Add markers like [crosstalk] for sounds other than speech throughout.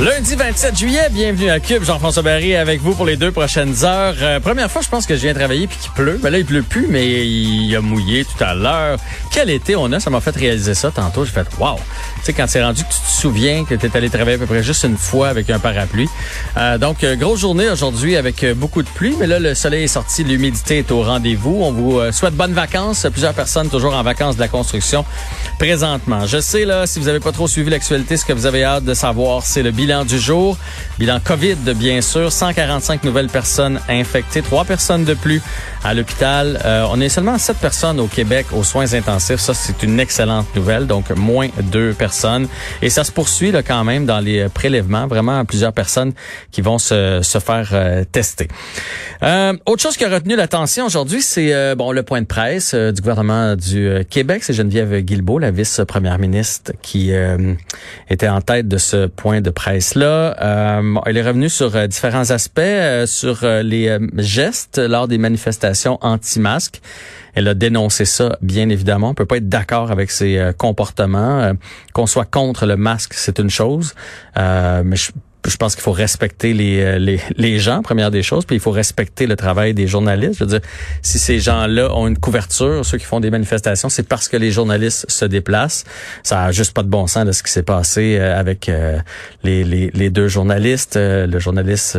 Lundi 27 juillet, bienvenue à Cube. Jean-François Barry avec vous pour les deux prochaines heures. Euh, première fois, je pense que je viens travailler puis qu'il pleut. Ben là, il pleut plus, mais il a mouillé tout à l'heure. Quel été on a? Ça m'a fait réaliser ça tantôt. J'ai fait, wow! Tu sais, quand c'est rendu que tu te souviens que tu es allé travailler à peu près juste une fois avec un parapluie. Euh, donc, euh, grosse journée aujourd'hui avec beaucoup de pluie, mais là, le soleil est sorti, l'humidité est au rendez-vous. On vous souhaite bonnes vacances. Plusieurs personnes toujours en vacances de la construction présentement. Je sais, là, si vous avez pas trop suivi l'actualité, ce que vous avez hâte de savoir, c'est le bilan du jour. Bilan COVID, bien sûr. 145 nouvelles personnes infectées. Trois personnes de plus à l'hôpital. Euh, on est seulement sept personnes au Québec aux soins intensifs. Ça, c'est une excellente nouvelle. Donc, moins deux personnes. Et ça se poursuit là, quand même dans les prélèvements. Vraiment, plusieurs personnes qui vont se, se faire euh, tester. Euh, autre chose qui a retenu l'attention aujourd'hui, c'est bon le point de presse du gouvernement du Québec. C'est Geneviève Guilbeault, la vice-première ministre, qui était en tête de ce point de presse là Euh, elle est revenue sur euh, différents aspects, euh, sur euh, les gestes lors des manifestations anti-masques. Elle a dénoncé ça, bien évidemment. On peut pas être d'accord avec ses comportements. Qu'on soit contre le masque, c'est une chose. mais je je pense qu'il faut respecter les, euh, les, les, gens, première des choses, puis il faut respecter le travail des journalistes. Je veux dire, si ces gens-là ont une couverture, ceux qui font des manifestations, c'est parce que les journalistes se déplacent. Ça a juste pas de bon sens de ce qui s'est passé euh, avec euh, les, les, les, deux journalistes, le journaliste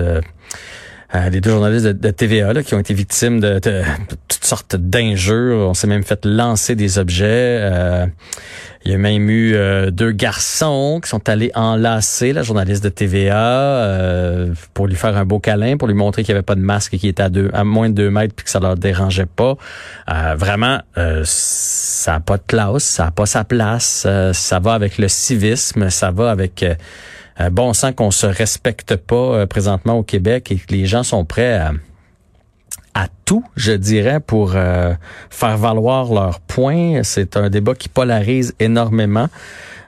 euh, les deux journalistes de, TVA là, qui ont été victimes de, toutes sortes d'injures. On s'est même fait lancer des objets. Euh, il y a même eu euh, deux garçons qui sont allés enlacer la journaliste de TVA pour lui faire un beau câlin, pour lui montrer qu'il n'y avait pas de masque et qu'il était à, deux, à moins de deux mètres puis que ça leur dérangeait pas. vraiment, ça n'a pas de classe, ça n'a pas sa place. ça va avec le civisme, ça va avec euh, bon sang qu'on se respecte pas euh, présentement au Québec et que les gens sont prêts à, à tout, je dirais, pour euh, faire valoir leurs points. C'est un débat qui polarise énormément.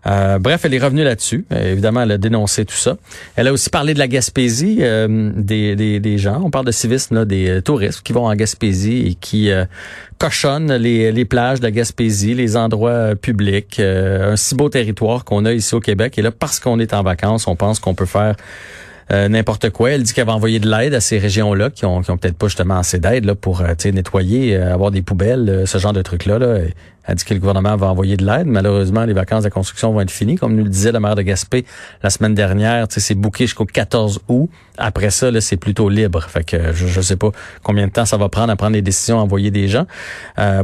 Euh, bref, elle est revenue là-dessus. Euh, évidemment, elle a dénoncé tout ça. Elle a aussi parlé de la Gaspésie euh, des, des, gens. On parle de civisme, là, des touristes qui vont en Gaspésie et qui cochonnent les, les plages de la Gaspésie, les endroits publics. un si beau territoire qu'on a ici au Québec. Et là, parce qu'on est en vacances, on pense qu'on peut faire euh, n'importe quoi. Elle dit qu'elle va envoyer de l'aide à ces régions-là qui ont, qui ont peut-être pas justement assez d'aide là, pour euh, nettoyer, euh, avoir des poubelles, ce genre de trucs-là. Là. Elle dit que le gouvernement va envoyer de l'aide. Malheureusement, les vacances de construction vont être finies. Comme nous le disait la maire de Gaspé la semaine dernière, c'est bouqué jusqu'au 14 août. Après ça, c'est plutôt libre. Fait que je ne sais pas combien de temps ça va prendre à prendre des décisions, à envoyer des gens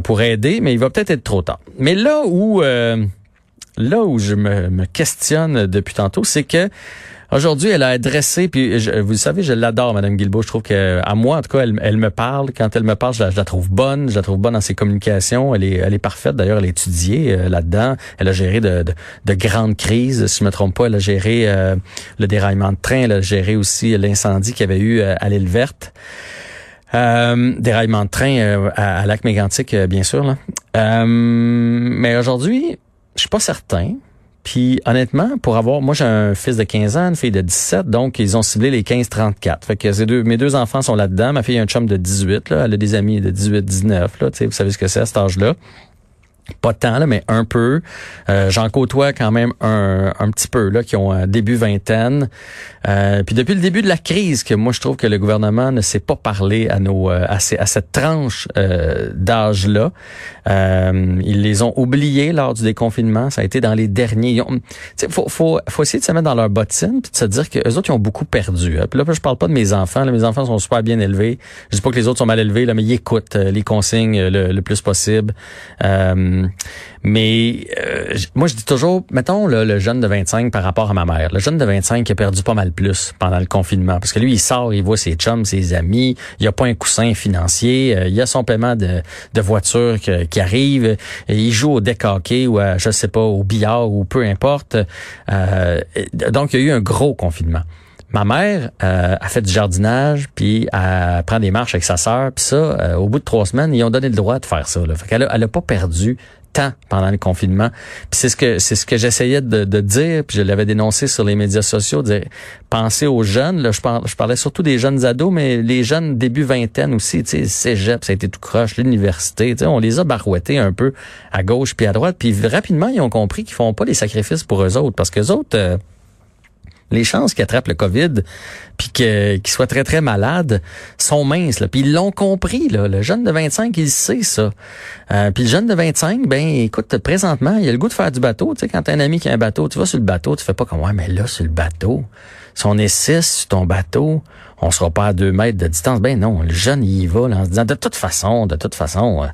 pour aider, mais il va peut-être être trop tard. Mais là où là où je me, me questionne depuis tantôt, c'est que Aujourd'hui, elle a adressé, puis vous savez, je l'adore, Madame Guilbeault. Je trouve que, à moi, en tout cas, elle, elle, me parle. Quand elle me parle, je la, trouve bonne. Je la trouve bonne dans ses communications. Elle est, elle est parfaite. D'ailleurs, elle a étudié euh, là-dedans. Elle a géré de, de, grandes crises. Si je me trompe pas, elle a géré euh, le déraillement de train. Elle a géré aussi l'incendie qu'il y avait eu euh, à l'île verte. déraillement de train à, Lac Mégantic, bien sûr. Là. mais aujourd'hui, je suis pas certain. Puis honnêtement, pour avoir, moi j'ai un fils de 15 ans, une fille de 17, donc ils ont ciblé les 15-34. Fait que deux, mes deux enfants sont là-dedans. Ma fille a un chum de 18, là, elle a des amis de 18-19, là, vous savez ce que c'est à cet âge-là pas tant là, mais un peu. Euh, J'en côtoie quand même un, un petit peu là qui ont un début vingtaine. Euh, puis depuis le début de la crise, que moi je trouve que le gouvernement ne sait pas parler à nos euh, à, ces, à cette tranche euh, d'âge là. Euh, ils les ont oubliés lors du déconfinement. Ça a été dans les derniers. Il faut, faut, faut essayer de se mettre dans leur bottine puis de se dire que eux autres ils ont beaucoup perdu. Hein. Puis là je parle pas de mes enfants. Là, mes enfants sont super bien élevés. Je dis pas que les autres sont mal élevés là, mais ils écoutent les consignes le, le plus possible. Euh, mais euh, moi, je dis toujours, mettons le jeune de 25 par rapport à ma mère. Le jeune de 25 qui a perdu pas mal plus pendant le confinement. Parce que lui, il sort, il voit ses chums, ses amis. Il a pas un coussin financier. Euh, il a son paiement de, de voiture qui arrive. il joue au deck ou à, je sais pas, au billard ou peu importe. donc, il y a eu un gros confinement. Ma mère euh, a fait du jardinage, puis elle prend des marches avec sa sœur, puis ça, au bout de trois semaines, ils ont donné le droit de faire ça. Là. Fait qu'elle a, elle a pas perdu tant pendant le confinement. Puis c'est ce que c'est ce que j'essayais de, dire, puis je l'avais dénoncé sur les médias sociaux, de dire pensez aux jeunes. Je, parlais, je parlais surtout des jeunes ados, mais les jeunes début vingtaine aussi, tu sais, cégep, ça a été tout croche, l'université, tu sais, on les a barouettés un peu à gauche puis à droite, puis rapidement ils ont compris qu'ils font pas les sacrifices pour eux autres, parce que autres euh, les chances qu'ils attrapent le COVID puis qu'ils soient très, très malades sont minces. Là. Puis ils l'ont compris. Là. Le jeune de 25, il sait ça. Euh, puis le jeune de 25, ben écoute, présentement, il a le goût de faire du bateau. Tu sais, quand t'as un ami qui a un bateau, tu vas sur le bateau, tu fais pas comme Ouais, mais là, sur le bateau, si on est six sur ton bateau, on sera pas à deux mètres de distance. Ben non, le jeune, il y va en se disant de toute façon, de toute façon. Euh,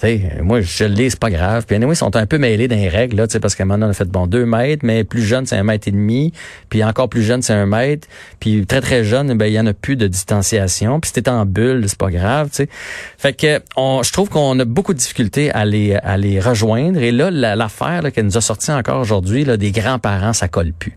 sais, moi, je lis, c'est pas grave. Puis anyway, ils sont un peu mêlés dans les règles, là, parce qu'à donné, on a fait, bon, deux mètres, mais plus jeune, c'est un mètre et demi. Puis encore plus jeune, c'est un mètre. Puis très, très jeune, ben, il y en a plus de distanciation. Puis c'était en bulle, c'est pas grave, tu. Fait que, je trouve qu'on a beaucoup de difficultés à les, à les rejoindre. Et là, l'affaire qu'elle nous a sorti encore aujourd'hui, là, des grands-parents, ça colle plus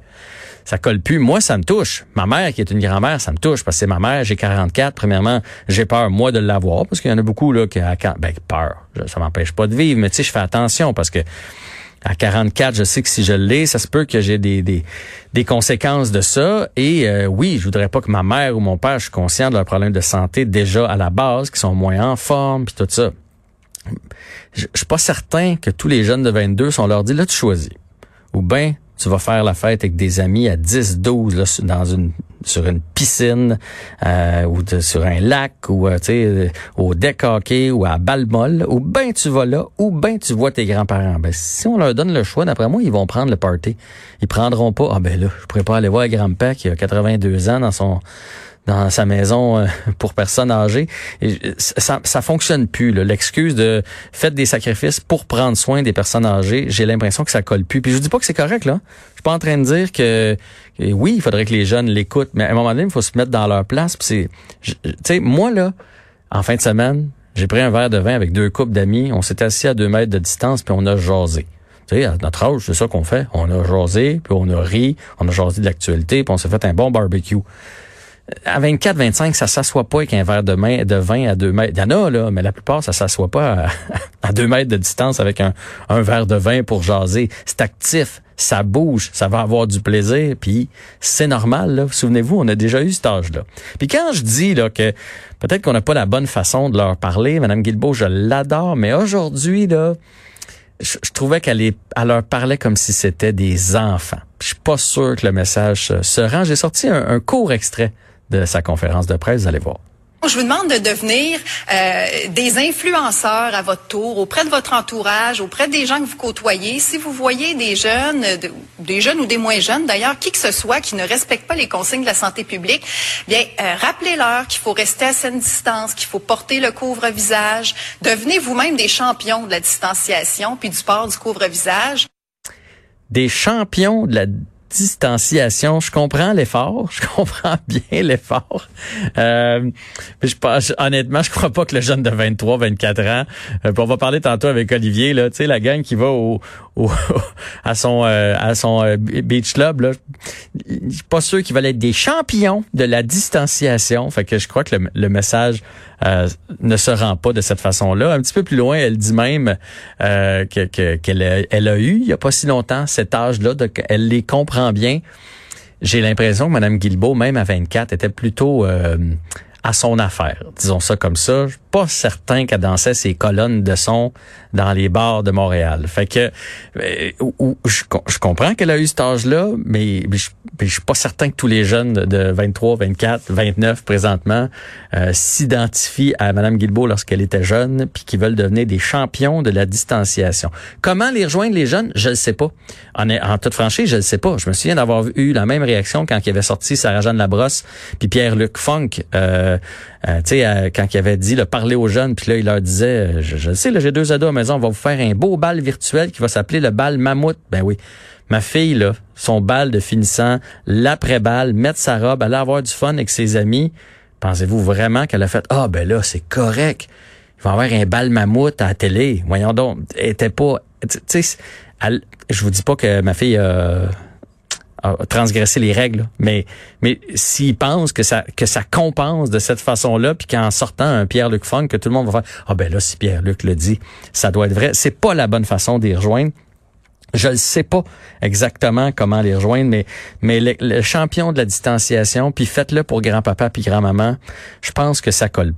ça colle plus. Moi, ça me touche. Ma mère, qui est une grand-mère, ça me touche parce que c'est ma mère. J'ai 44. Premièrement, j'ai peur, moi, de l'avoir parce qu'il y en a beaucoup, là, qui, ben, peur. Ça m'empêche pas de vivre, mais tu sais, je fais attention parce que à 44, je sais que si je l'ai, ça se peut que j'ai des, des, des, conséquences de ça. Et euh, oui, je voudrais pas que ma mère ou mon père, je suis conscient de leurs problèmes de santé déjà à la base, qui sont moins en forme, puis tout ça. Je, je suis pas certain que tous les jeunes de 22 sont leur dit, là, tu choisis. Ou ben tu vas faire la fête avec des amis à 10, 12 là, dans une sur une piscine euh, ou sur un lac ou euh, au deck hockey ou à Balmol ou ben tu vas là ou ben tu vois tes grands-parents. Ben si on leur donne le choix d'après moi, ils vont prendre le party. Ils prendront pas ah ben là, je pourrais pas aller voir grand-père qui a 82 ans dans son dans sa maison euh, [laughs] pour personnes âgées. Et ça, ça fonctionne plus. L'excuse de faites des sacrifices pour prendre soin des personnes âgées, j'ai l'impression que ça colle plus. Puis je dis pas que c'est correct là. Je suis pas en train de dire que, oui, il faudrait que les jeunes l'écoutent, mais à un moment donné, il faut se mettre dans leur place. Puis c'est, tu sais, moi là, en fin de semaine, j'ai pris un verre de vin avec deux couples d'amis. On s'est assis à deux mètres de distance puis on a jasé. Tu sais, à notre âge, c'est ça qu'on fait. On a jasé, puis on a ri, on a jasé de l'actualité, puis on s'est fait un bon barbecue à 24, 25, ça s'assoit pas avec un verre de, de vin à deux mètres. Il y en a, là, mais la plupart, ça s'assoit pas à, [laughs] deux mètres de distance avec un, verre de vin pour jaser. C'est actif, ça bouge, ça va avoir du plaisir, puis c'est normal, là. Souvenez-vous, on a déjà eu cet âge-là. Puis quand je dis, là, que peut-être qu'on n'a pas la bonne façon de leur parler, Madame Guilbeault, je l'adore, mais aujourd'hui, là, je, trouvais qu'elle elle leur parlait comme si c'était des enfants. Je suis pas sûr que le message se rend. J'ai sorti un court extrait de sa conférence de presse. Vous allez voir. Je vous demande de devenir euh, des influenceurs à votre tour, auprès de votre entourage, auprès des gens que vous côtoyez. Si vous voyez des jeunes, des jeunes ou des moins jeunes d'ailleurs, qui que ce soit, qui ne respectent pas les consignes de la santé publique, bien, euh, rappelez-leur qu'il faut rester à saine distance, qu'il faut porter le couvre-visage. Devenez vous-même des champions de la distanciation puis du port du couvre-visage. Des champions de la distanciation. Je comprends l'effort, [laughs] je comprends bien l'effort. Euh, je pense, honnêtement, je crois pas que le jeune de 23, 24 ans, euh, on va parler tantôt avec Olivier, là, tu sais, la gang qui va au, au [laughs] à son euh, à son euh, beach club, là, je suis pas sûr qu'ils veulent être des champions de la distanciation. Fait que je crois que le, le message euh, ne se rend pas de cette façon-là. Un petit peu plus loin, elle dit même euh, qu'elle a, elle a eu, il y a pas si longtemps, cet âge-là, elle les comprend bien. J'ai l'impression que Mme Guilbeault, même à 24, était plutôt euh, à son affaire. Disons ça comme ça. Pas certain qu'elle dansait ses colonnes de son dans les bars de Montréal. Fait que euh, je, comprends qu'elle a eu cet âge-là, mais, je, je suis pas certain que tous les jeunes de 23, 24, 29 présentement euh, s'identifient à Mme Guilbeault lorsqu'elle était jeune, puis qui veulent devenir des champions de la distanciation. Comment les rejoindre les jeunes, je ne sais pas. En, toute franchise, je ne sais pas. Je me souviens d'avoir eu la même réaction quand il avait sorti Sarah-Jeanne Labrosse puis Pierre-Luc Funk. Euh, euh, tu sais, euh, quand il avait dit le parler aux jeunes, puis là, il leur disait, je, je sais, j'ai deux ados à la maison, on va vous faire un beau bal virtuel qui va s'appeler le bal mammouth. Ben oui. Ma fille, là, son bal de finissant, l'après-bal, mettre sa robe, aller avoir du fun avec ses amis. Pensez-vous vraiment qu'elle a fait, ah, ben là, c'est correct. Il va avoir un bal mammouth à la télé. Voyons donc. Elle était pas, tu sais, je vous dis pas que ma fille a a transgressé les règles, mais mais s'il pense que ça que ça compense de cette façon-là, puis qu'en sortant un Pierre-Luc Funk, que tout le monde va faire ah ben là si Pierre-Luc le dit, ça doit être vrai. C'est pas la bonne façon d'y rejoindre. Je ne sais pas exactement comment les rejoindre, mais mais le, champion de la distanciation, puis faites-le pour grand-papa puis grand-maman, je pense que ça colle pas.